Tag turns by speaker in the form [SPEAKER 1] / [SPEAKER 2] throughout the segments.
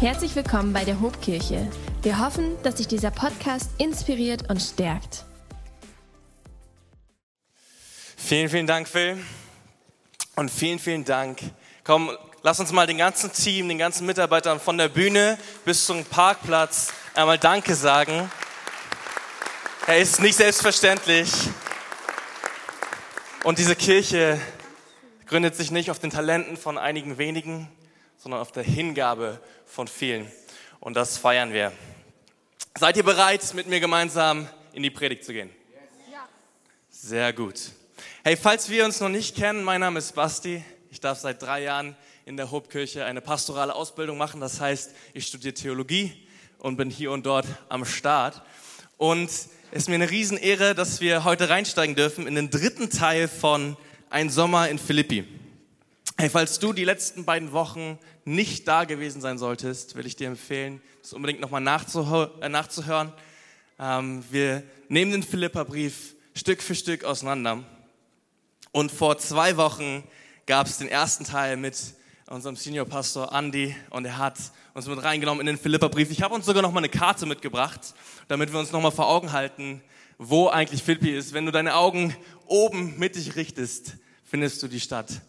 [SPEAKER 1] Herzlich willkommen bei der Hobkirche. Wir hoffen, dass sich dieser Podcast inspiriert und stärkt.
[SPEAKER 2] Vielen, vielen Dank, Phil. Und vielen, vielen Dank. Komm, lass uns mal den ganzen Team, den ganzen Mitarbeitern von der Bühne bis zum Parkplatz einmal Danke sagen. Er ist nicht selbstverständlich. Und diese Kirche gründet sich nicht auf den Talenten von einigen wenigen, sondern auf der Hingabe von vielen. Und das feiern wir. Seid ihr bereit, mit mir gemeinsam in die Predigt zu gehen? Sehr gut. Hey, falls wir uns noch nicht kennen, mein Name ist Basti. Ich darf seit drei Jahren in der Hobkirche eine pastorale Ausbildung machen. Das heißt, ich studiere Theologie und bin hier und dort am Start. Und es ist mir eine Riesenehre, dass wir heute reinsteigen dürfen in den dritten Teil von Ein Sommer in Philippi. Hey, falls du die letzten beiden Wochen nicht da gewesen sein solltest, will ich dir empfehlen, das unbedingt nochmal äh, nachzuhören. Ähm, wir nehmen den Philippa-Brief Stück für Stück auseinander. Und vor zwei Wochen gab es den ersten Teil mit unserem Seniorpastor Andy und er hat uns mit reingenommen in den Philippa-Brief. Ich habe uns sogar nochmal eine Karte mitgebracht, damit wir uns nochmal vor Augen halten, wo eigentlich Philippi ist. Wenn du deine Augen oben mittig richtest, findest du die Stadt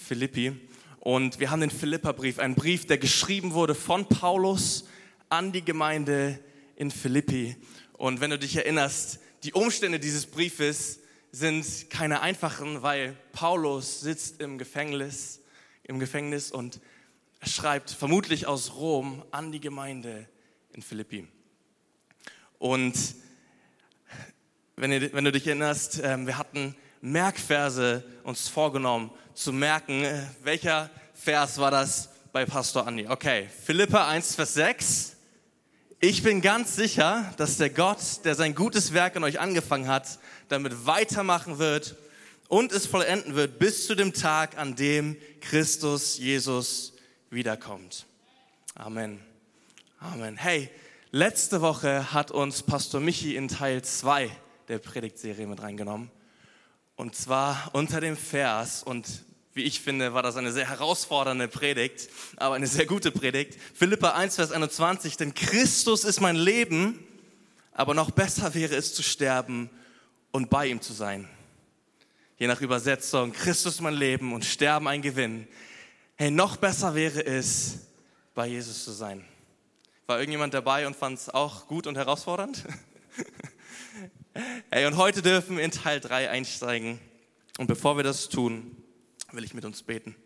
[SPEAKER 2] Philippi. Und wir haben den Philippa-Brief, einen Brief, der geschrieben wurde von Paulus an die Gemeinde in Philippi. Und wenn du dich erinnerst, die Umstände dieses Briefes sind keine einfachen, weil Paulus sitzt im Gefängnis, im Gefängnis und schreibt vermutlich aus Rom an die Gemeinde in Philippi. Und wenn du dich erinnerst, ähm, wir hatten Merkverse uns vorgenommen zu merken. Äh, welcher Vers war das bei Pastor Andi? Okay, Philippa 1, Vers 6. Ich bin ganz sicher, dass der Gott, der sein gutes Werk in euch angefangen hat, damit weitermachen wird und es vollenden wird bis zu dem Tag, an dem Christus Jesus wiederkommt. Amen. Amen. Hey, letzte Woche hat uns Pastor Michi in Teil 2 der Predigtserie mit reingenommen. Und zwar unter dem Vers, und wie ich finde, war das eine sehr herausfordernde Predigt, aber eine sehr gute Predigt. Philippa 1, Vers 21, denn Christus ist mein Leben, aber noch besser wäre es zu sterben und bei ihm zu sein. Je nach Übersetzung, Christus mein Leben und Sterben ein Gewinn. Hey, noch besser wäre es, bei Jesus zu sein. War irgendjemand dabei und fand es auch gut und herausfordernd? Hey, und heute dürfen wir in Teil 3 einsteigen. Und bevor wir das tun, will ich mit uns beten.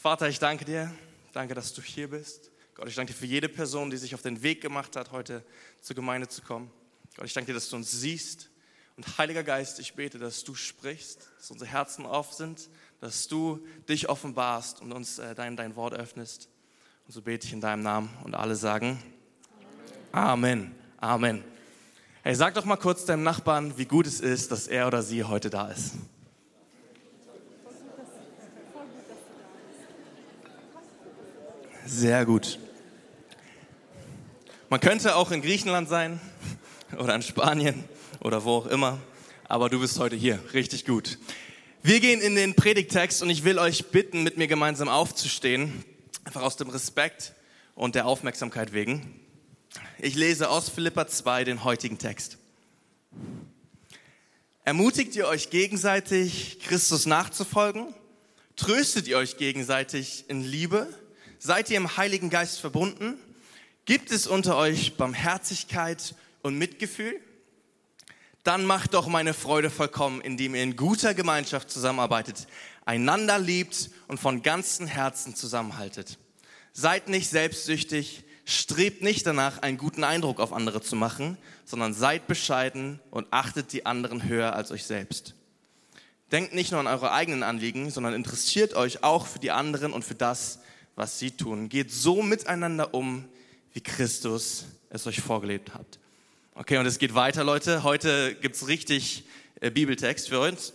[SPEAKER 2] Vater, ich danke dir. Danke, dass du hier bist. Gott, ich danke dir für jede Person, die sich auf den Weg gemacht hat, heute zur Gemeinde zu kommen. Gott, ich danke dir, dass du uns siehst. Und Heiliger Geist, ich bete, dass du sprichst, dass unsere Herzen auf sind, dass du dich offenbarst und uns äh, dein, dein Wort öffnest. Und so bete ich in deinem Namen und alle sagen Amen. Amen. Amen. Hey, sag doch mal kurz deinem Nachbarn, wie gut es ist, dass er oder sie heute da ist. Sehr gut. Man könnte auch in Griechenland sein oder in Spanien oder wo auch immer, aber du bist heute hier. Richtig gut. Wir gehen in den Predigtext und ich will euch bitten, mit mir gemeinsam aufzustehen, einfach aus dem Respekt und der Aufmerksamkeit wegen. Ich lese aus Philippa 2 den heutigen Text. Ermutigt ihr euch gegenseitig, Christus nachzufolgen? Tröstet ihr euch gegenseitig in Liebe? Seid ihr im Heiligen Geist verbunden? Gibt es unter euch Barmherzigkeit und Mitgefühl? Dann macht doch meine Freude vollkommen, indem ihr in guter Gemeinschaft zusammenarbeitet, einander liebt und von ganzem Herzen zusammenhaltet. Seid nicht selbstsüchtig, Strebt nicht danach, einen guten Eindruck auf andere zu machen, sondern seid bescheiden und achtet die anderen höher als euch selbst. Denkt nicht nur an eure eigenen Anliegen, sondern interessiert euch auch für die anderen und für das, was sie tun. Geht so miteinander um, wie Christus es euch vorgelebt hat. Okay, und es geht weiter, Leute. Heute gibt's richtig äh, Bibeltext für uns.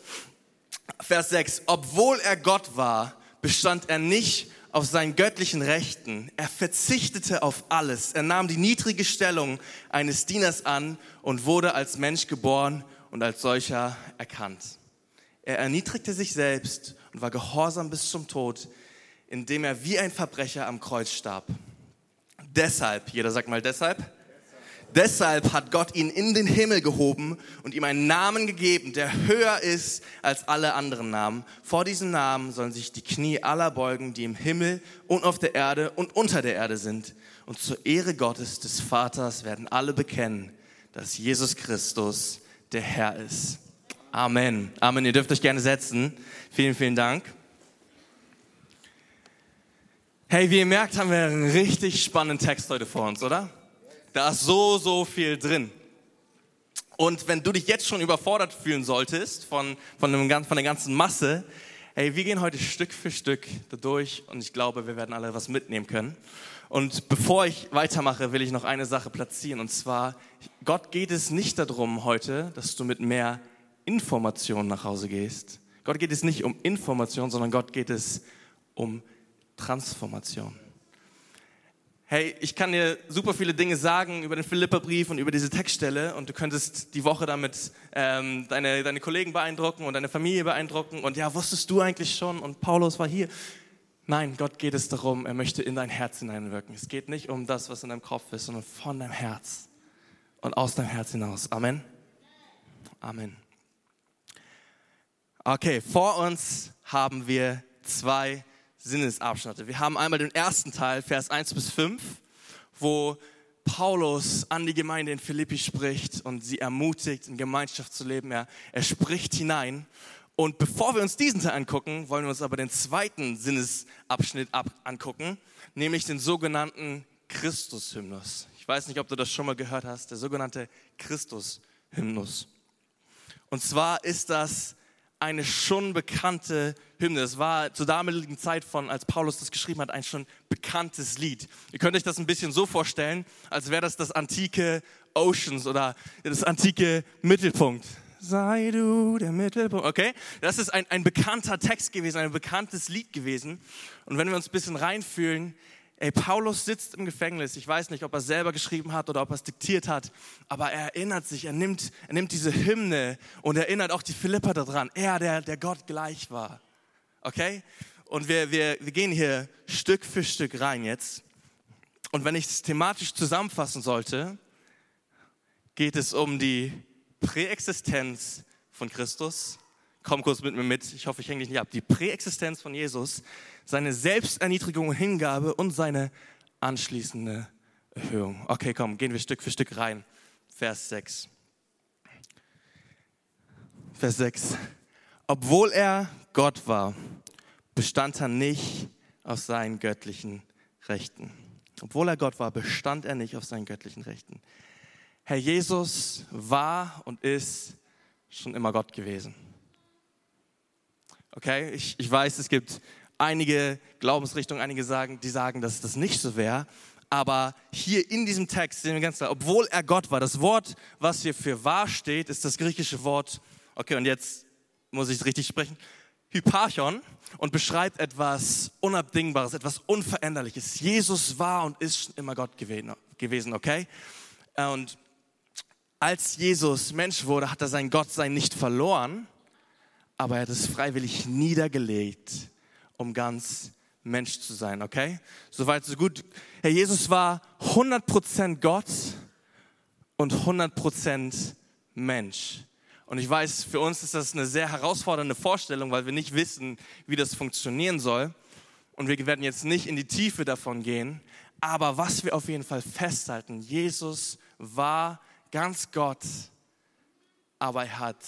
[SPEAKER 2] Vers 6. Obwohl er Gott war, bestand er nicht auf seinen göttlichen Rechten. Er verzichtete auf alles. Er nahm die niedrige Stellung eines Dieners an und wurde als Mensch geboren und als solcher erkannt. Er erniedrigte sich selbst und war gehorsam bis zum Tod, indem er wie ein Verbrecher am Kreuz starb. Deshalb, jeder sagt mal deshalb, Deshalb hat Gott ihn in den Himmel gehoben und ihm einen Namen gegeben, der höher ist als alle anderen Namen. Vor diesem Namen sollen sich die Knie aller beugen, die im Himmel und auf der Erde und unter der Erde sind. Und zur Ehre Gottes des Vaters werden alle bekennen, dass Jesus Christus der Herr ist. Amen. Amen. Ihr dürft euch gerne setzen. Vielen, vielen Dank. Hey, wie ihr merkt, haben wir einen richtig spannenden Text heute vor uns, oder? Da ist so, so viel drin. Und wenn du dich jetzt schon überfordert fühlen solltest von, von, dem, von der ganzen Masse, hey, wir gehen heute Stück für Stück durch und ich glaube, wir werden alle was mitnehmen können. Und bevor ich weitermache, will ich noch eine Sache platzieren. Und zwar, Gott geht es nicht darum heute, dass du mit mehr Informationen nach Hause gehst. Gott geht es nicht um Information, sondern Gott geht es um Transformation hey, ich kann dir super viele Dinge sagen über den Philipperbrief und über diese Textstelle und du könntest die Woche damit ähm, deine, deine Kollegen beeindrucken und deine Familie beeindrucken und ja, wusstest du eigentlich schon und Paulus war hier. Nein, Gott geht es darum, er möchte in dein Herz hineinwirken. Es geht nicht um das, was in deinem Kopf ist, sondern von deinem Herz und aus deinem Herz hinaus. Amen. Amen. Okay, vor uns haben wir zwei Sinnesabschnitte. Wir haben einmal den ersten Teil, Vers 1 bis 5, wo Paulus an die Gemeinde in Philippi spricht und sie ermutigt, in Gemeinschaft zu leben. Er, er spricht hinein. Und bevor wir uns diesen Teil angucken, wollen wir uns aber den zweiten Sinnesabschnitt ab angucken, nämlich den sogenannten Christus-Hymnus. Ich weiß nicht, ob du das schon mal gehört hast, der sogenannte Christus-Hymnus. Und zwar ist das eine schon bekannte Hymne. Es war zur damaligen Zeit von, als Paulus das geschrieben hat, ein schon bekanntes Lied. Ihr könnt euch das ein bisschen so vorstellen, als wäre das das antike Oceans oder das antike Mittelpunkt. Sei du der Mittelpunkt. Okay? Das ist ein, ein bekannter Text gewesen, ein bekanntes Lied gewesen. Und wenn wir uns ein bisschen reinfühlen, Ey, Paulus sitzt im Gefängnis. Ich weiß nicht, ob er selber geschrieben hat oder ob er es diktiert hat, aber er erinnert sich, er nimmt, er nimmt diese Hymne und erinnert auch die Philippa daran. Er, der, der Gott gleich war. Okay? Und wir, wir, wir gehen hier Stück für Stück rein jetzt. Und wenn ich es thematisch zusammenfassen sollte, geht es um die Präexistenz von Christus. Komm kurz mit mir mit, ich hoffe, ich hänge dich nicht ab. Die Präexistenz von Jesus seine Selbsterniedrigung und Hingabe und seine anschließende Erhöhung. Okay, komm, gehen wir Stück für Stück rein. Vers 6. Vers 6. Obwohl er Gott war, bestand er nicht auf seinen göttlichen Rechten. Obwohl er Gott war, bestand er nicht auf seinen göttlichen Rechten. Herr Jesus war und ist schon immer Gott gewesen. Okay, ich, ich weiß, es gibt einige Glaubensrichtungen, einige sagen, die sagen, dass das nicht so wäre. Aber hier in diesem Text sehen wir ganz klar, obwohl er Gott war, das Wort, was hier für wahr steht, ist das griechische Wort, okay, und jetzt muss ich es richtig sprechen, Hyparchon und beschreibt etwas Unabdingbares, etwas Unveränderliches. Jesus war und ist schon immer Gott gewesen, okay? Und als Jesus Mensch wurde, hat er sein Gottsein nicht verloren, aber er hat es freiwillig niedergelegt um ganz Mensch zu sein, okay? Soweit, so gut. Herr Jesus war 100% Gott und 100% Mensch. Und ich weiß, für uns ist das eine sehr herausfordernde Vorstellung, weil wir nicht wissen, wie das funktionieren soll. Und wir werden jetzt nicht in die Tiefe davon gehen. Aber was wir auf jeden Fall festhalten, Jesus war ganz Gott, aber er hat,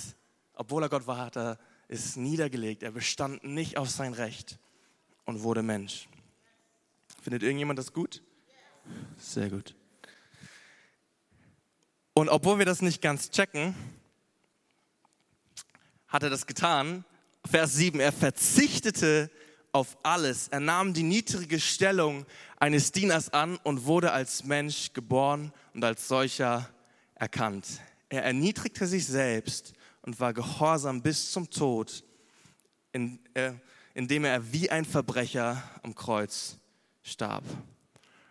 [SPEAKER 2] obwohl er Gott war, hat er ist niedergelegt. Er bestand nicht auf sein Recht und wurde Mensch. Findet irgendjemand das gut? Sehr gut. Und obwohl wir das nicht ganz checken, hat er das getan. Vers 7, er verzichtete auf alles. Er nahm die niedrige Stellung eines Dieners an und wurde als Mensch geboren und als solcher erkannt. Er erniedrigte sich selbst und war gehorsam bis zum Tod, in, äh, indem er wie ein Verbrecher am Kreuz starb.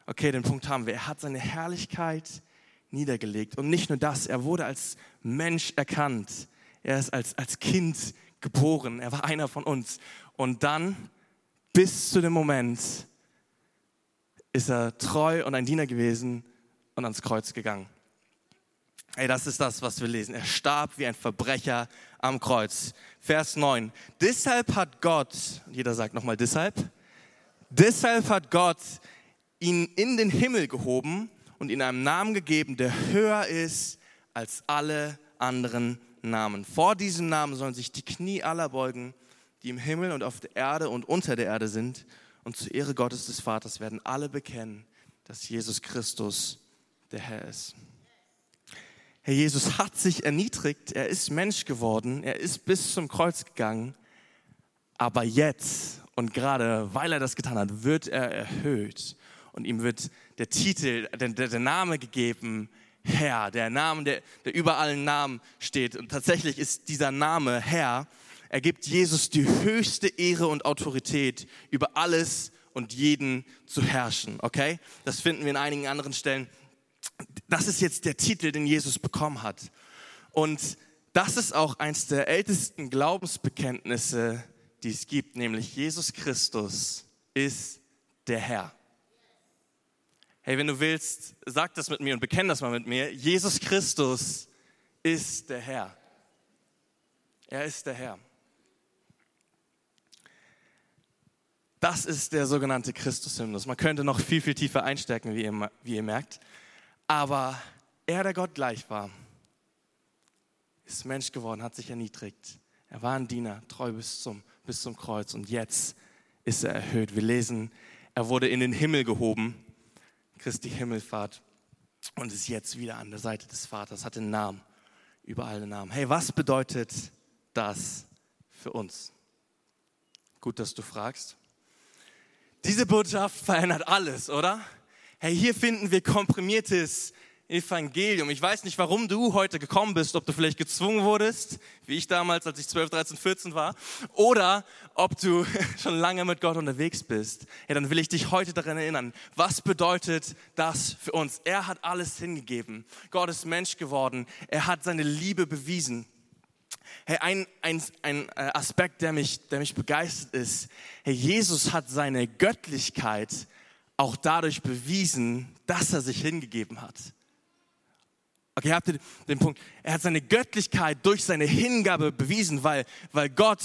[SPEAKER 2] Okay, den Punkt haben wir. Er hat seine Herrlichkeit niedergelegt. Und nicht nur das, er wurde als Mensch erkannt. Er ist als, als Kind geboren. Er war einer von uns. Und dann bis zu dem Moment ist er treu und ein Diener gewesen und ans Kreuz gegangen. Hey, das ist das, was wir lesen. Er starb wie ein Verbrecher am Kreuz. Vers 9. Deshalb hat Gott, jeder sagt nochmal deshalb, deshalb hat Gott ihn in den Himmel gehoben und ihm einen Namen gegeben, der höher ist als alle anderen Namen. Vor diesem Namen sollen sich die Knie aller beugen, die im Himmel und auf der Erde und unter der Erde sind. Und zur Ehre Gottes des Vaters werden alle bekennen, dass Jesus Christus der Herr ist. Herr Jesus hat sich erniedrigt, er ist Mensch geworden, er ist bis zum Kreuz gegangen, aber jetzt und gerade weil er das getan hat, wird er erhöht und ihm wird der Titel, der, der Name gegeben, Herr, der Name, der, der über allen Namen steht. Und tatsächlich ist dieser Name Herr, er gibt Jesus die höchste Ehre und Autorität über alles und jeden zu herrschen. Okay? Das finden wir in einigen anderen Stellen. Das ist jetzt der Titel, den Jesus bekommen hat. Und das ist auch eins der ältesten Glaubensbekenntnisse, die es gibt, nämlich Jesus Christus ist der Herr. Hey, wenn du willst, sag das mit mir und bekenn das mal mit mir. Jesus Christus ist der Herr. Er ist der Herr. Das ist der sogenannte Christus-Hymnus. Man könnte noch viel, viel tiefer einstärken, wie ihr, wie ihr merkt. Aber er, der Gott gleich war, ist Mensch geworden, hat sich erniedrigt. Er war ein Diener, treu bis zum, bis zum Kreuz. Und jetzt ist er erhöht. Wir lesen, er wurde in den Himmel gehoben Christi Himmelfahrt und ist jetzt wieder an der Seite des Vaters, hat den Namen über alle Namen. Hey, was bedeutet das für uns? Gut, dass du fragst. Diese Botschaft verändert alles, oder? Hey, hier finden wir komprimiertes Evangelium. Ich weiß nicht, warum du heute gekommen bist, ob du vielleicht gezwungen wurdest, wie ich damals, als ich 12, 13, 14 war, oder ob du schon lange mit Gott unterwegs bist. Ja, dann will ich dich heute daran erinnern, was bedeutet das für uns? Er hat alles hingegeben. Gott ist Mensch geworden. Er hat seine Liebe bewiesen. Hey, ein, ein, ein äh, Aspekt, der mich, der mich begeistert ist, hey, Jesus hat seine Göttlichkeit auch dadurch bewiesen, dass er sich hingegeben hat. Okay, habt ihr den Punkt? Er hat seine Göttlichkeit durch seine Hingabe bewiesen, weil, weil Gott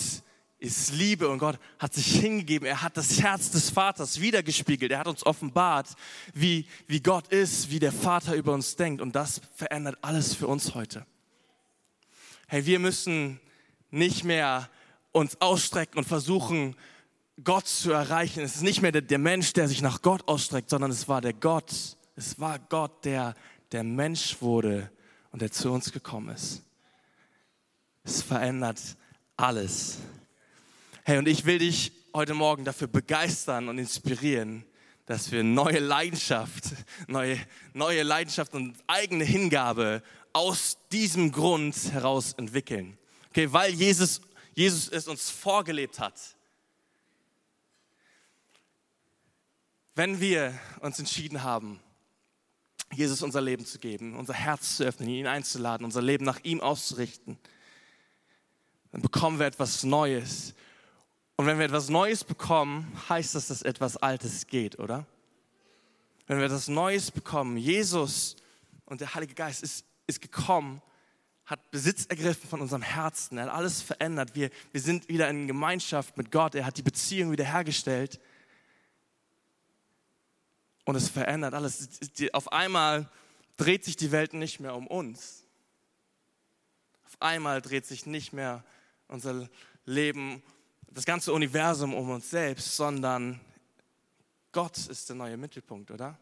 [SPEAKER 2] ist Liebe und Gott hat sich hingegeben. Er hat das Herz des Vaters wiedergespiegelt. Er hat uns offenbart, wie, wie Gott ist, wie der Vater über uns denkt. Und das verändert alles für uns heute. Hey, wir müssen nicht mehr uns ausstrecken und versuchen, Gott zu erreichen. Es ist nicht mehr der, der Mensch, der sich nach Gott ausstreckt, sondern es war der Gott. Es war Gott, der der Mensch wurde und der zu uns gekommen ist. Es verändert alles. Hey, und ich will dich heute Morgen dafür begeistern und inspirieren, dass wir neue Leidenschaft, neue, neue Leidenschaft und eigene Hingabe aus diesem Grund heraus entwickeln. Okay, weil Jesus, Jesus es uns vorgelebt hat. Wenn wir uns entschieden haben, Jesus unser Leben zu geben, unser Herz zu öffnen, ihn einzuladen, unser Leben nach ihm auszurichten. Dann bekommen wir etwas Neues. Und wenn wir etwas Neues bekommen, heißt das, dass etwas Altes geht, oder? Wenn wir etwas Neues bekommen, Jesus und der Heilige Geist ist, ist gekommen, hat Besitz ergriffen von unserem Herzen, er hat alles verändert. Wir, wir sind wieder in Gemeinschaft mit Gott, er hat die Beziehung wiederhergestellt. Und es verändert alles. Auf einmal dreht sich die Welt nicht mehr um uns. Auf einmal dreht sich nicht mehr unser Leben, das ganze Universum um uns selbst, sondern Gott ist der neue Mittelpunkt, oder?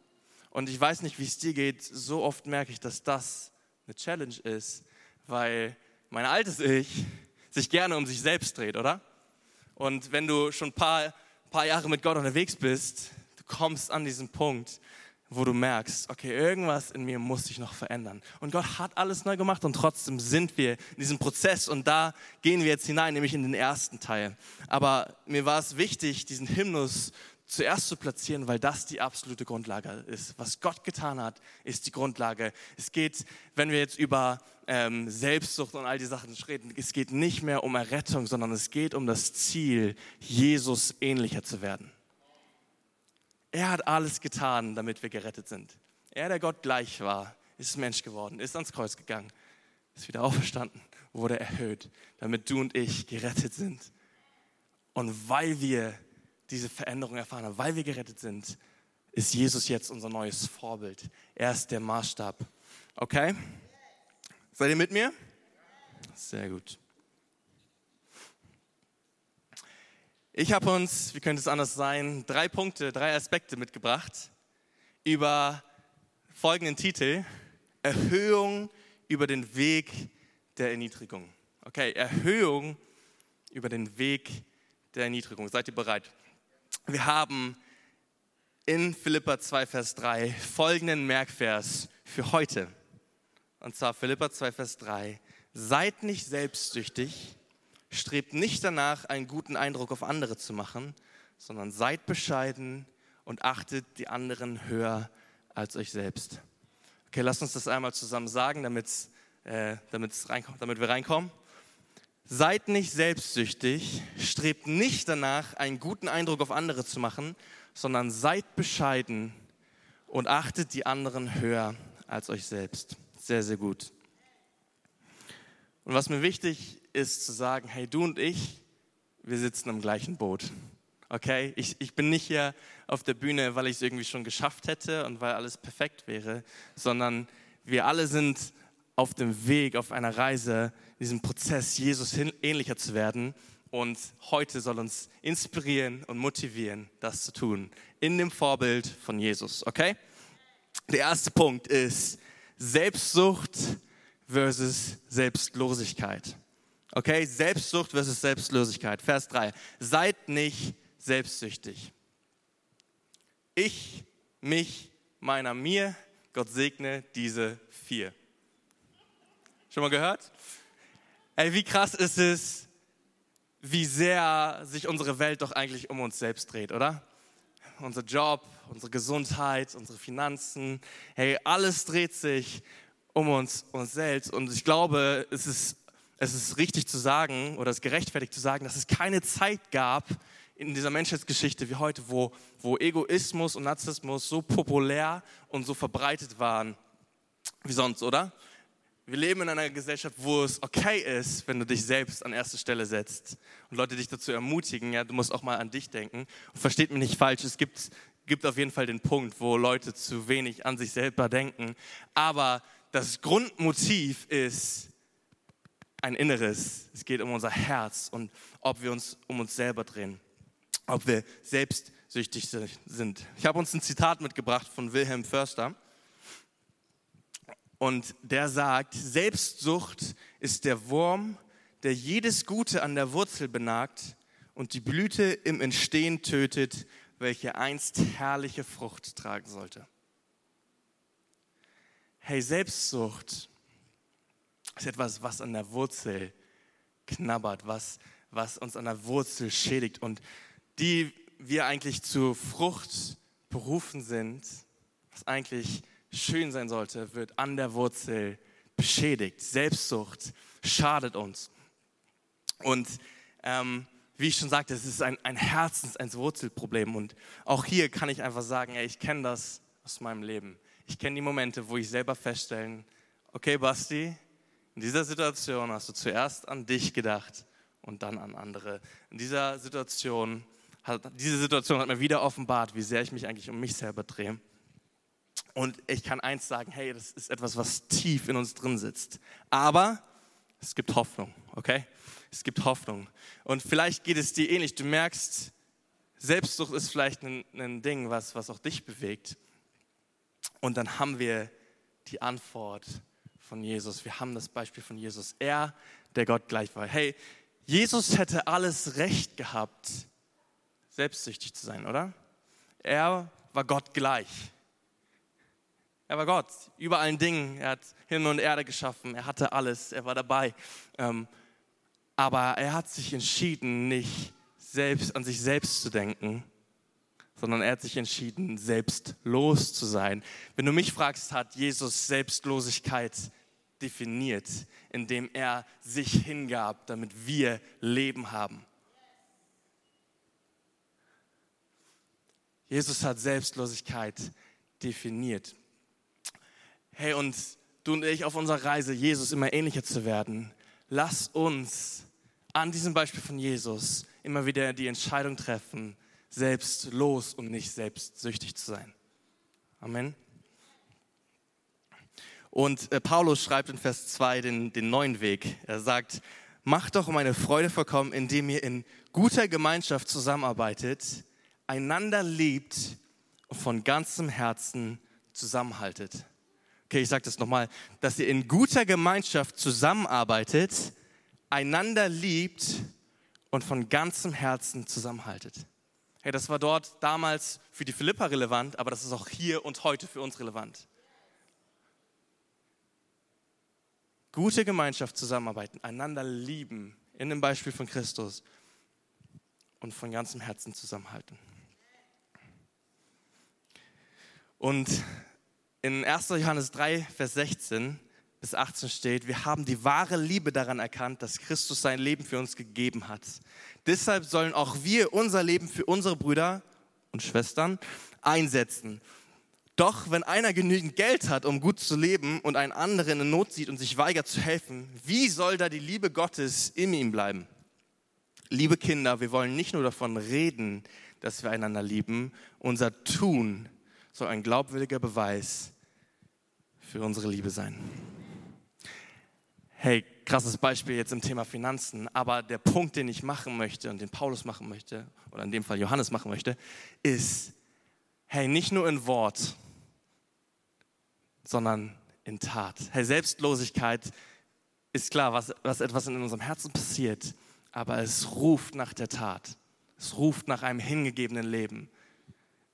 [SPEAKER 2] Und ich weiß nicht, wie es dir geht. So oft merke ich, dass das eine Challenge ist, weil mein altes Ich sich gerne um sich selbst dreht, oder? Und wenn du schon ein paar, paar Jahre mit Gott unterwegs bist, kommst an diesen Punkt, wo du merkst, okay, irgendwas in mir muss sich noch verändern. Und Gott hat alles neu gemacht und trotzdem sind wir in diesem Prozess und da gehen wir jetzt hinein, nämlich in den ersten Teil. Aber mir war es wichtig, diesen Hymnus zuerst zu platzieren, weil das die absolute Grundlage ist. Was Gott getan hat, ist die Grundlage. Es geht, wenn wir jetzt über ähm, Selbstsucht und all die Sachen reden, es geht nicht mehr um Errettung, sondern es geht um das Ziel, Jesus ähnlicher zu werden. Er hat alles getan, damit wir gerettet sind. Er, der Gott gleich war, ist Mensch geworden, ist ans Kreuz gegangen, ist wieder auferstanden, wurde erhöht, damit du und ich gerettet sind. Und weil wir diese Veränderung erfahren haben, weil wir gerettet sind, ist Jesus jetzt unser neues Vorbild. Er ist der Maßstab. Okay? Seid ihr mit mir? Sehr gut. Ich habe uns, wie könnte es anders sein, drei Punkte, drei Aspekte mitgebracht über folgenden Titel. Erhöhung über den Weg der Erniedrigung. Okay, Erhöhung über den Weg der Erniedrigung. Seid ihr bereit? Wir haben in Philippa 2, Vers 3 folgenden Merkvers für heute. Und zwar Philippa 2, Vers 3. Seid nicht selbstsüchtig, strebt nicht danach, einen guten Eindruck auf andere zu machen, sondern seid bescheiden und achtet die anderen höher als euch selbst. Okay, lasst uns das einmal zusammen sagen, damit's, äh, damit's reinkommt, damit wir reinkommen. Seid nicht selbstsüchtig, strebt nicht danach, einen guten Eindruck auf andere zu machen, sondern seid bescheiden und achtet die anderen höher als euch selbst. Sehr, sehr gut. Und was mir wichtig ist zu sagen, hey, du und ich, wir sitzen im gleichen Boot. Okay, ich, ich bin nicht hier auf der Bühne, weil ich es irgendwie schon geschafft hätte und weil alles perfekt wäre, sondern wir alle sind auf dem Weg, auf einer Reise, diesem Prozess, Jesus ähnlicher zu werden. Und heute soll uns inspirieren und motivieren, das zu tun. In dem Vorbild von Jesus. Okay? Der erste Punkt ist Selbstsucht versus Selbstlosigkeit. Okay? Selbstsucht versus Selbstlosigkeit. Vers 3. Seid nicht selbstsüchtig. Ich, mich, meiner, mir, Gott segne diese vier. Schon mal gehört? Ey, wie krass ist es, wie sehr sich unsere Welt doch eigentlich um uns selbst dreht, oder? Unser Job, unsere Gesundheit, unsere Finanzen, hey, alles dreht sich um uns, uns selbst. Und ich glaube, es ist, es ist richtig zu sagen oder es ist gerechtfertigt zu sagen, dass es keine Zeit gab in dieser Menschheitsgeschichte wie heute, wo, wo Egoismus und Narzissmus so populär und so verbreitet waren wie sonst, oder? Wir leben in einer Gesellschaft, wo es okay ist, wenn du dich selbst an erste Stelle setzt und Leute dich dazu ermutigen, ja, du musst auch mal an dich denken. Und versteht mich nicht falsch, es gibt, gibt auf jeden Fall den Punkt, wo Leute zu wenig an sich selber denken. Aber das Grundmotiv ist ein inneres. Es geht um unser Herz und ob wir uns um uns selber drehen, ob wir selbstsüchtig sind. Ich habe uns ein Zitat mitgebracht von Wilhelm Förster. Und der sagt, Selbstsucht ist der Wurm, der jedes Gute an der Wurzel benagt und die Blüte im Entstehen tötet, welche einst herrliche Frucht tragen sollte. Hey, Selbstsucht ist etwas, was an der Wurzel knabbert, was, was uns an der Wurzel schädigt und die wir eigentlich zur Frucht berufen sind, was eigentlich schön sein sollte, wird an der Wurzel beschädigt. Selbstsucht schadet uns. Und ähm, wie ich schon sagte, es ist ein, ein Herzens-, ein Wurzelproblem. Und auch hier kann ich einfach sagen, ey, ich kenne das aus meinem Leben. Ich kenne die Momente, wo ich selber feststellen, okay, Basti, in dieser Situation hast du zuerst an dich gedacht und dann an andere. In dieser Situation hat, diese Situation hat mir wieder offenbart, wie sehr ich mich eigentlich um mich selber drehe. Und ich kann eins sagen, hey, das ist etwas, was tief in uns drin sitzt. Aber es gibt Hoffnung, okay? Es gibt Hoffnung. Und vielleicht geht es dir ähnlich. Du merkst, Selbstsucht ist vielleicht ein, ein Ding, was, was auch dich bewegt. Und dann haben wir die Antwort von Jesus. Wir haben das Beispiel von Jesus. Er, der Gott gleich war. Hey, Jesus hätte alles Recht gehabt, selbstsüchtig zu sein, oder? Er war Gott gleich. Er war Gott über allen Dingen. Er hat Himmel und Erde geschaffen. Er hatte alles. Er war dabei. Ähm, aber er hat sich entschieden, nicht selbst an sich selbst zu denken, sondern er hat sich entschieden, selbstlos zu sein. Wenn du mich fragst, hat Jesus Selbstlosigkeit definiert, indem er sich hingab, damit wir Leben haben. Jesus hat Selbstlosigkeit definiert. Hey, und du und ich auf unserer Reise, Jesus immer ähnlicher zu werden, lass uns an diesem Beispiel von Jesus immer wieder die Entscheidung treffen, selbstlos und nicht selbstsüchtig zu sein. Amen. Und äh, Paulus schreibt in Vers 2 den, den neuen Weg. Er sagt, macht doch meine Freude vollkommen, indem ihr in guter Gemeinschaft zusammenarbeitet, einander liebt und von ganzem Herzen zusammenhaltet. Okay, ich sage das nochmal, dass ihr in guter Gemeinschaft zusammenarbeitet, einander liebt und von ganzem Herzen zusammenhaltet. Hey, das war dort damals für die Philippa relevant, aber das ist auch hier und heute für uns relevant. Gute Gemeinschaft zusammenarbeiten, einander lieben, in dem Beispiel von Christus und von ganzem Herzen zusammenhalten. Und in 1. Johannes 3, Vers 16 bis 18 steht, wir haben die wahre Liebe daran erkannt, dass Christus sein Leben für uns gegeben hat. Deshalb sollen auch wir unser Leben für unsere Brüder und Schwestern einsetzen. Doch wenn einer genügend Geld hat, um gut zu leben und einen anderen in Not sieht und sich weigert zu helfen, wie soll da die Liebe Gottes in ihm bleiben? Liebe Kinder, wir wollen nicht nur davon reden, dass wir einander lieben, unser Tun soll ein glaubwürdiger Beweis für unsere Liebe sein. Hey, krasses Beispiel jetzt im Thema Finanzen, aber der Punkt, den ich machen möchte und den Paulus machen möchte, oder in dem Fall Johannes machen möchte, ist, hey, nicht nur in Wort, sondern in Tat. Hey, Selbstlosigkeit ist klar, was, was etwas in unserem Herzen passiert, aber es ruft nach der Tat. Es ruft nach einem hingegebenen Leben.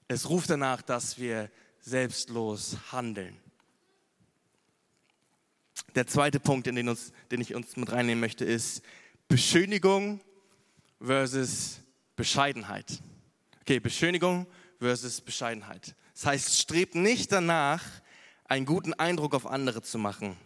[SPEAKER 2] Es ruft danach, dass wir selbstlos handeln. Der zweite Punkt, in den, uns, den ich uns mit reinnehmen möchte, ist Beschönigung versus Bescheidenheit. Okay, Beschönigung versus Bescheidenheit. Das heißt, strebt nicht danach, einen guten Eindruck auf andere zu machen.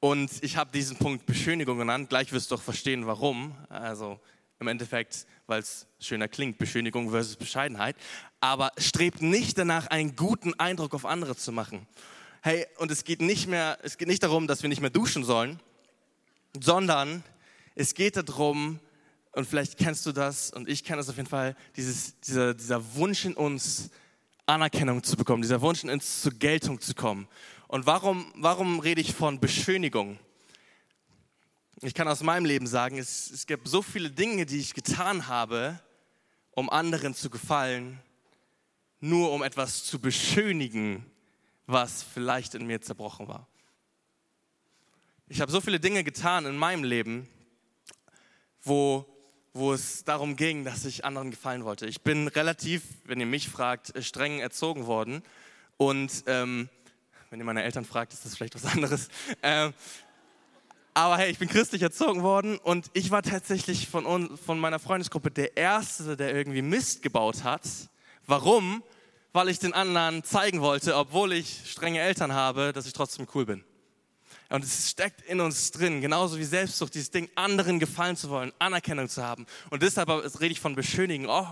[SPEAKER 2] Und ich habe diesen Punkt Beschönigung genannt. Gleich wirst du doch verstehen, warum. Also im Endeffekt, weil es schöner klingt, Beschönigung versus Bescheidenheit. Aber strebt nicht danach, einen guten Eindruck auf andere zu machen. Hey, und es geht nicht mehr, es geht nicht darum, dass wir nicht mehr duschen sollen, sondern es geht darum, und vielleicht kennst du das, und ich kenne das auf jeden Fall, dieses, dieser, dieser Wunsch in uns, Anerkennung zu bekommen, dieser Wunsch in uns zur Geltung zu kommen. Und warum, warum rede ich von Beschönigung? Ich kann aus meinem Leben sagen, es, es gibt so viele Dinge, die ich getan habe, um anderen zu gefallen, nur um etwas zu beschönigen, was vielleicht in mir zerbrochen war. Ich habe so viele Dinge getan in meinem Leben, wo, wo es darum ging, dass ich anderen gefallen wollte. Ich bin relativ, wenn ihr mich fragt, streng erzogen worden. Und ähm, wenn ihr meine Eltern fragt, ist das vielleicht was anderes. Ähm, aber hey, ich bin christlich erzogen worden und ich war tatsächlich von, von meiner Freundesgruppe der Erste, der irgendwie Mist gebaut hat. Warum? Weil ich den anderen zeigen wollte, obwohl ich strenge Eltern habe, dass ich trotzdem cool bin. Und es steckt in uns drin, genauso wie Selbstsucht, dieses Ding, anderen gefallen zu wollen, Anerkennung zu haben. Und deshalb rede ich von Beschönigung. Oh,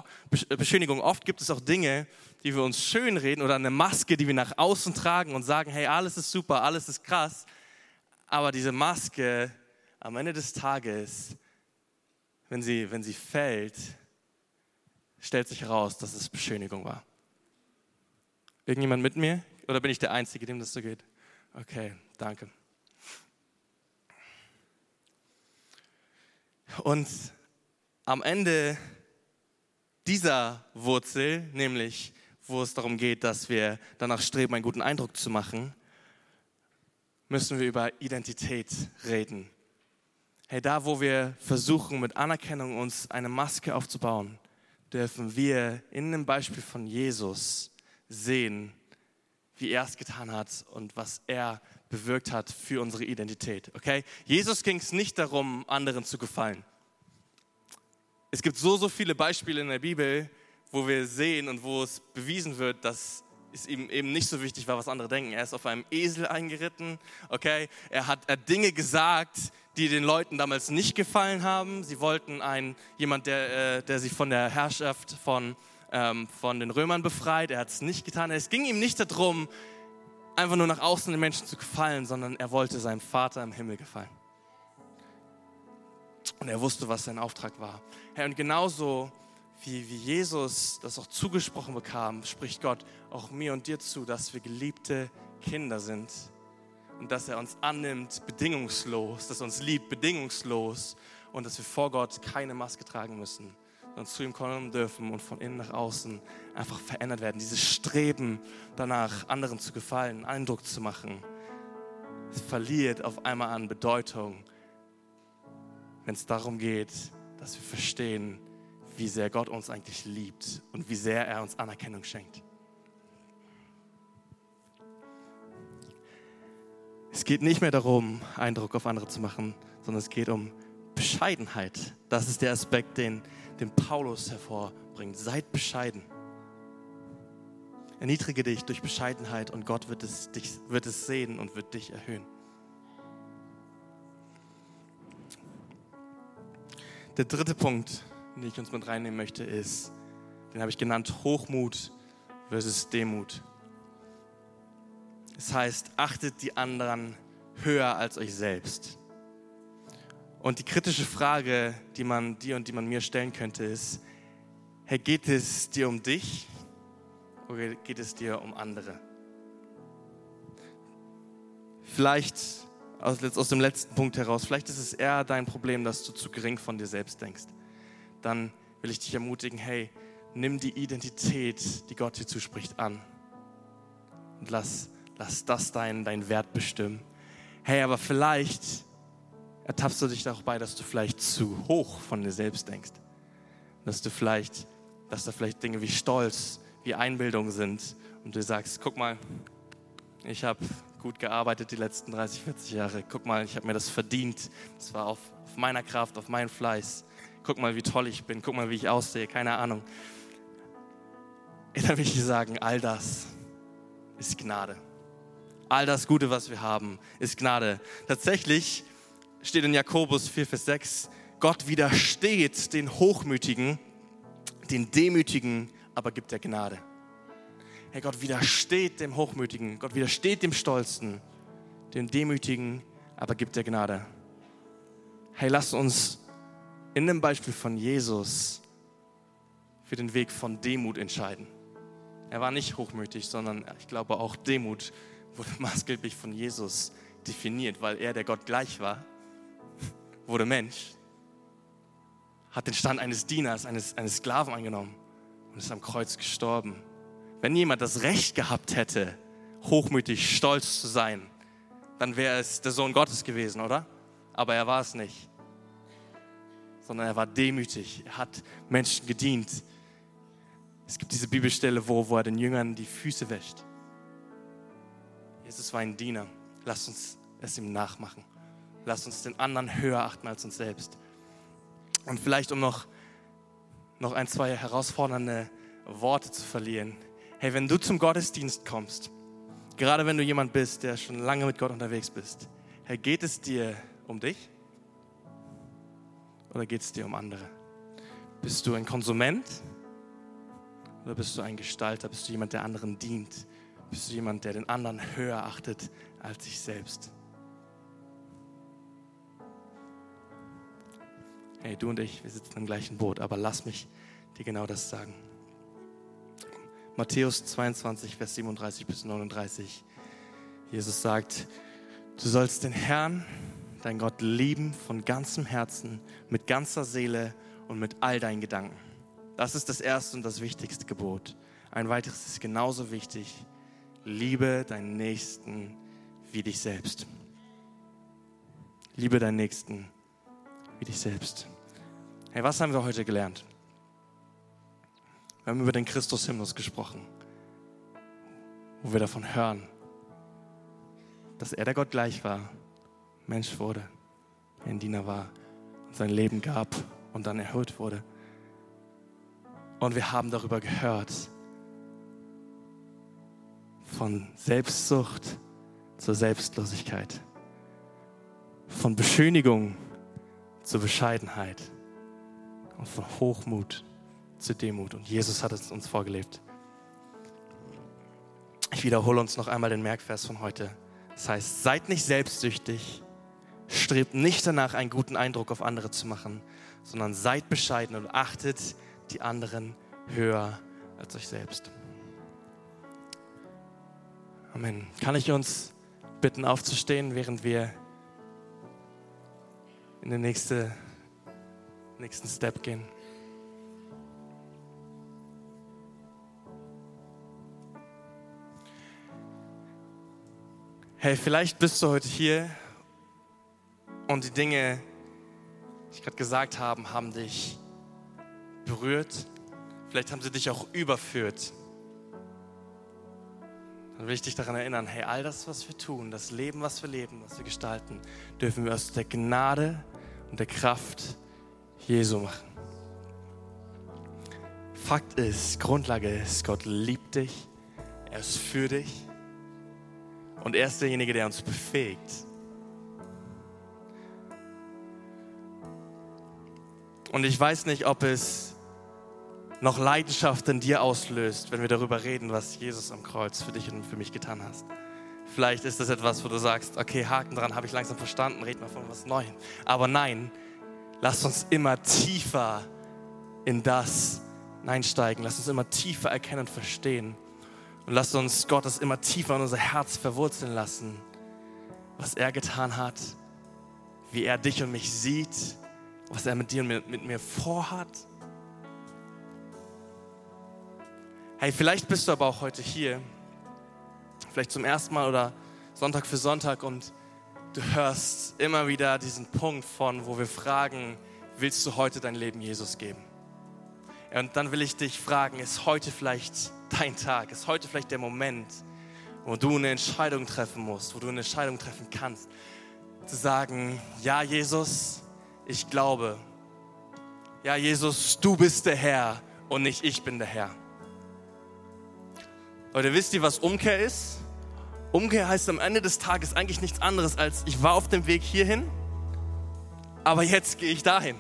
[SPEAKER 2] Beschönigung. Oft gibt es auch Dinge, die wir uns schön reden oder eine Maske, die wir nach außen tragen und sagen, hey, alles ist super, alles ist krass. Aber diese Maske am Ende des Tages, wenn sie, wenn sie fällt, stellt sich heraus, dass es Beschönigung war. Irgendjemand mit mir? Oder bin ich der Einzige, dem das so geht? Okay, danke. Und am Ende dieser Wurzel, nämlich wo es darum geht, dass wir danach streben, einen guten Eindruck zu machen, müssen wir über Identität reden. Hey, da wo wir versuchen, mit Anerkennung uns eine Maske aufzubauen, dürfen wir in dem Beispiel von Jesus sehen, wie er es getan hat und was er bewirkt hat für unsere Identität. Okay? Jesus ging es nicht darum, anderen zu gefallen. Es gibt so, so viele Beispiele in der Bibel, wo wir sehen und wo es bewiesen wird, dass es ihm eben nicht so wichtig war, was andere denken. Er ist auf einem Esel eingeritten, okay? Er hat, er Dinge gesagt, die den Leuten damals nicht gefallen haben. Sie wollten einen, jemand, der, äh, der sich von der Herrschaft von, ähm, von den Römern befreit. Er hat es nicht getan. Es ging ihm nicht darum, einfach nur nach außen den Menschen zu gefallen, sondern er wollte seinem Vater im Himmel gefallen. Und er wusste, was sein Auftrag war. Herr, und genauso wie, wie Jesus das auch zugesprochen bekam, spricht Gott auch mir und dir zu, dass wir geliebte Kinder sind und dass er uns annimmt bedingungslos, dass er uns liebt bedingungslos und dass wir vor Gott keine Maske tragen müssen, sondern zu ihm kommen dürfen und von innen nach außen einfach verändert werden. Dieses Streben danach, anderen zu gefallen, Eindruck zu machen, verliert auf einmal an Bedeutung, wenn es darum geht, dass wir verstehen, wie sehr Gott uns eigentlich liebt und wie sehr er uns Anerkennung schenkt. Es geht nicht mehr darum, Eindruck auf andere zu machen, sondern es geht um Bescheidenheit. Das ist der Aspekt, den, den Paulus hervorbringt. Seid bescheiden. Erniedrige dich durch Bescheidenheit und Gott wird es, dich, wird es sehen und wird dich erhöhen. Der dritte Punkt, den ich uns mit reinnehmen möchte, ist, den habe ich genannt, Hochmut versus Demut. Das heißt, achtet die anderen höher als euch selbst. Und die kritische Frage, die man dir und die man mir stellen könnte, ist, Herr, geht es dir um dich oder geht es dir um andere? Vielleicht aus, aus dem letzten Punkt heraus, vielleicht ist es eher dein Problem, dass du zu gering von dir selbst denkst dann will ich dich ermutigen, hey, nimm die Identität, die Gott dir zuspricht, an. Und lass, lass das dein, dein Wert bestimmen. Hey, aber vielleicht ertappst du dich auch bei, dass du vielleicht zu hoch von dir selbst denkst. Dass du vielleicht, dass da vielleicht Dinge wie Stolz, wie Einbildung sind und du sagst, guck mal, ich habe gut gearbeitet die letzten 30, 40 Jahre. Guck mal, ich habe mir das verdient. Das war auf, auf meiner Kraft, auf meinen Fleiß guck mal, wie toll ich bin, guck mal, wie ich aussehe, keine Ahnung. Dann will ich sagen, all das ist Gnade. All das Gute, was wir haben, ist Gnade. Tatsächlich steht in Jakobus 4, Vers 6, Gott widersteht den Hochmütigen, den Demütigen, aber gibt der Gnade. Hey, Gott widersteht dem Hochmütigen, Gott widersteht dem Stolzen, dem Demütigen, aber gibt der Gnade. Hey, lass uns in dem Beispiel von Jesus für den Weg von Demut entscheiden. Er war nicht hochmütig, sondern ich glaube auch Demut wurde maßgeblich von Jesus definiert, weil er, der Gott gleich war, wurde Mensch, hat den Stand eines Dieners, eines, eines Sklaven angenommen und ist am Kreuz gestorben. Wenn jemand das Recht gehabt hätte, hochmütig, stolz zu sein, dann wäre es der Sohn Gottes gewesen, oder? Aber er war es nicht sondern er war demütig. Er hat Menschen gedient. Es gibt diese Bibelstelle, wo, wo er den Jüngern die Füße wäscht. Jesus war ein Diener. Lasst uns es ihm nachmachen. Lasst uns den anderen höher achten als uns selbst. Und vielleicht, um noch, noch ein, zwei herausfordernde Worte zu verlieren. Hey, wenn du zum Gottesdienst kommst, gerade wenn du jemand bist, der schon lange mit Gott unterwegs bist, hey, geht es dir um dich? oder geht es dir um andere? Bist du ein Konsument oder bist du ein Gestalter? Bist du jemand, der anderen dient? Bist du jemand, der den anderen höher achtet als sich selbst? Hey, du und ich, wir sitzen im gleichen Boot, aber lass mich dir genau das sagen. Matthäus 22, Vers 37 bis 39. Jesus sagt, du sollst den Herrn, dein Gott lieben von ganzem Herzen, mit ganzer Seele und mit all deinen Gedanken. Das ist das erste und das wichtigste Gebot. Ein weiteres ist genauso wichtig. Liebe deinen Nächsten wie dich selbst. Liebe deinen Nächsten wie dich selbst. Hey, was haben wir heute gelernt? Wir haben über den Christus-Hymnus gesprochen, wo wir davon hören, dass er der Gott gleich war Mensch wurde, ein Diener war und sein Leben gab und dann erhöht wurde. Und wir haben darüber gehört. Von Selbstsucht zur Selbstlosigkeit. Von Beschönigung zur Bescheidenheit. Und von Hochmut zur Demut. Und Jesus hat es uns vorgelebt. Ich wiederhole uns noch einmal den Merkvers von heute. Das heißt, seid nicht selbstsüchtig, strebt nicht danach, einen guten Eindruck auf andere zu machen, sondern seid bescheiden und achtet die anderen höher als euch selbst. Amen. Kann ich uns bitten, aufzustehen, während wir in den nächste, nächsten Step gehen? Hey, vielleicht bist du heute hier und die Dinge, die ich gerade gesagt habe, haben dich berührt. Vielleicht haben sie dich auch überführt. Dann will ich dich daran erinnern, hey, all das, was wir tun, das Leben, was wir leben, was wir gestalten, dürfen wir aus der Gnade und der Kraft Jesu machen. Fakt ist, Grundlage ist, Gott liebt dich, er ist für dich und er ist derjenige, der uns befähigt. Und ich weiß nicht, ob es noch Leidenschaft in dir auslöst, wenn wir darüber reden, was Jesus am Kreuz für dich und für mich getan hast. Vielleicht ist das etwas, wo du sagst, okay, Haken dran, habe ich langsam verstanden, red mal von was Neuem. Aber nein, lass uns immer tiefer in das einsteigen. Lass uns immer tiefer erkennen und verstehen, und lass uns Gottes immer tiefer in unser Herz verwurzeln lassen, was er getan hat, wie er dich und mich sieht, was er mit dir und mit, mit mir vorhat. Hey, vielleicht bist du aber auch heute hier, vielleicht zum ersten Mal oder Sonntag für Sonntag und du hörst immer wieder diesen Punkt von, wo wir fragen, willst du heute dein Leben Jesus geben? Und dann will ich dich fragen, ist heute vielleicht dein Tag, ist heute vielleicht der Moment, wo du eine Entscheidung treffen musst, wo du eine Entscheidung treffen kannst, zu sagen, ja Jesus, ich glaube, ja Jesus, du bist der Herr und nicht ich bin der Herr. Leute, wisst ihr, was Umkehr ist? Umkehr heißt am Ende des Tages eigentlich nichts anderes als, ich war auf dem Weg hierhin, aber jetzt gehe ich dahin.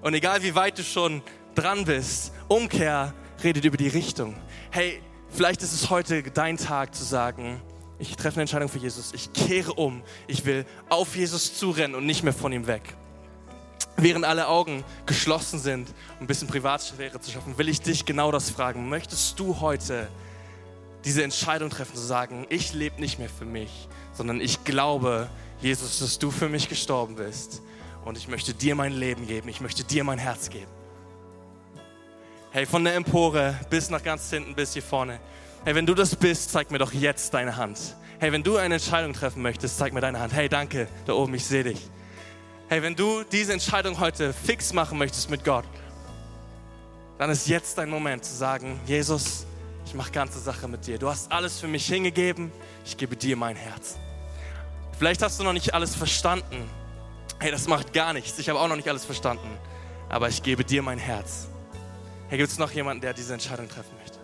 [SPEAKER 2] Und egal wie weit du schon dran bist, Umkehr redet über die Richtung hey, vielleicht ist es heute dein Tag zu sagen, ich treffe eine Entscheidung für Jesus, ich kehre um, ich will auf Jesus zurennen und nicht mehr von ihm weg. Während alle Augen geschlossen sind, um ein bisschen Privatsphäre zu schaffen, will ich dich genau das fragen. Möchtest du heute diese Entscheidung treffen, zu sagen, ich lebe nicht mehr für mich, sondern ich glaube, Jesus, dass du für mich gestorben bist und ich möchte dir mein Leben geben, ich möchte dir mein Herz geben. Hey, von der Empore bis nach ganz hinten, bis hier vorne. Hey, wenn du das bist, zeig mir doch jetzt deine Hand. Hey, wenn du eine Entscheidung treffen möchtest, zeig mir deine Hand. Hey, danke, da oben, ich sehe dich. Hey, wenn du diese Entscheidung heute fix machen möchtest mit Gott, dann ist jetzt dein Moment zu sagen, Jesus, ich mache ganze Sache mit dir. Du hast alles für mich hingegeben, ich gebe dir mein Herz. Vielleicht hast du noch nicht alles verstanden. Hey, das macht gar nichts. Ich habe auch noch nicht alles verstanden. Aber ich gebe dir mein Herz. Hey, gibt es noch jemanden, der diese Entscheidung treffen möchte?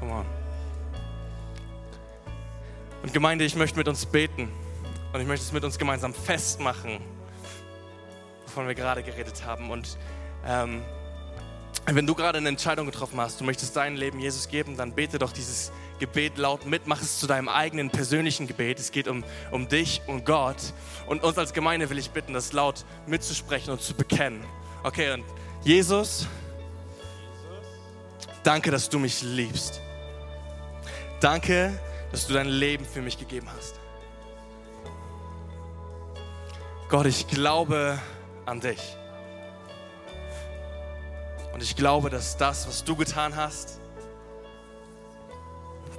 [SPEAKER 2] Come on. Und Gemeinde, ich möchte mit uns beten und ich möchte es mit uns gemeinsam festmachen, wovon wir gerade geredet haben. Und ähm, wenn du gerade eine Entscheidung getroffen hast, du möchtest dein Leben Jesus geben, dann bete doch dieses Gebet laut mit, mach es zu deinem eigenen persönlichen Gebet. Es geht um, um dich und Gott. Und uns als Gemeinde will ich bitten, das laut mitzusprechen und zu bekennen. Okay, und Jesus, danke, dass du mich liebst. Danke, dass du dein Leben für mich gegeben hast. Gott, ich glaube an dich. Und ich glaube, dass das, was du getan hast,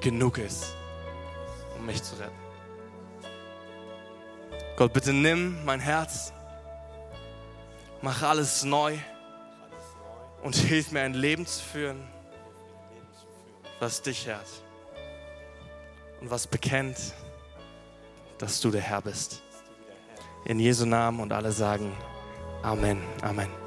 [SPEAKER 2] genug ist, um mich zu retten. Gott, bitte nimm mein Herz, mach alles neu und hilf mir ein Leben zu führen, was dich ehrt und was bekennt, dass du der Herr bist. In Jesu Namen und alle sagen Amen, Amen.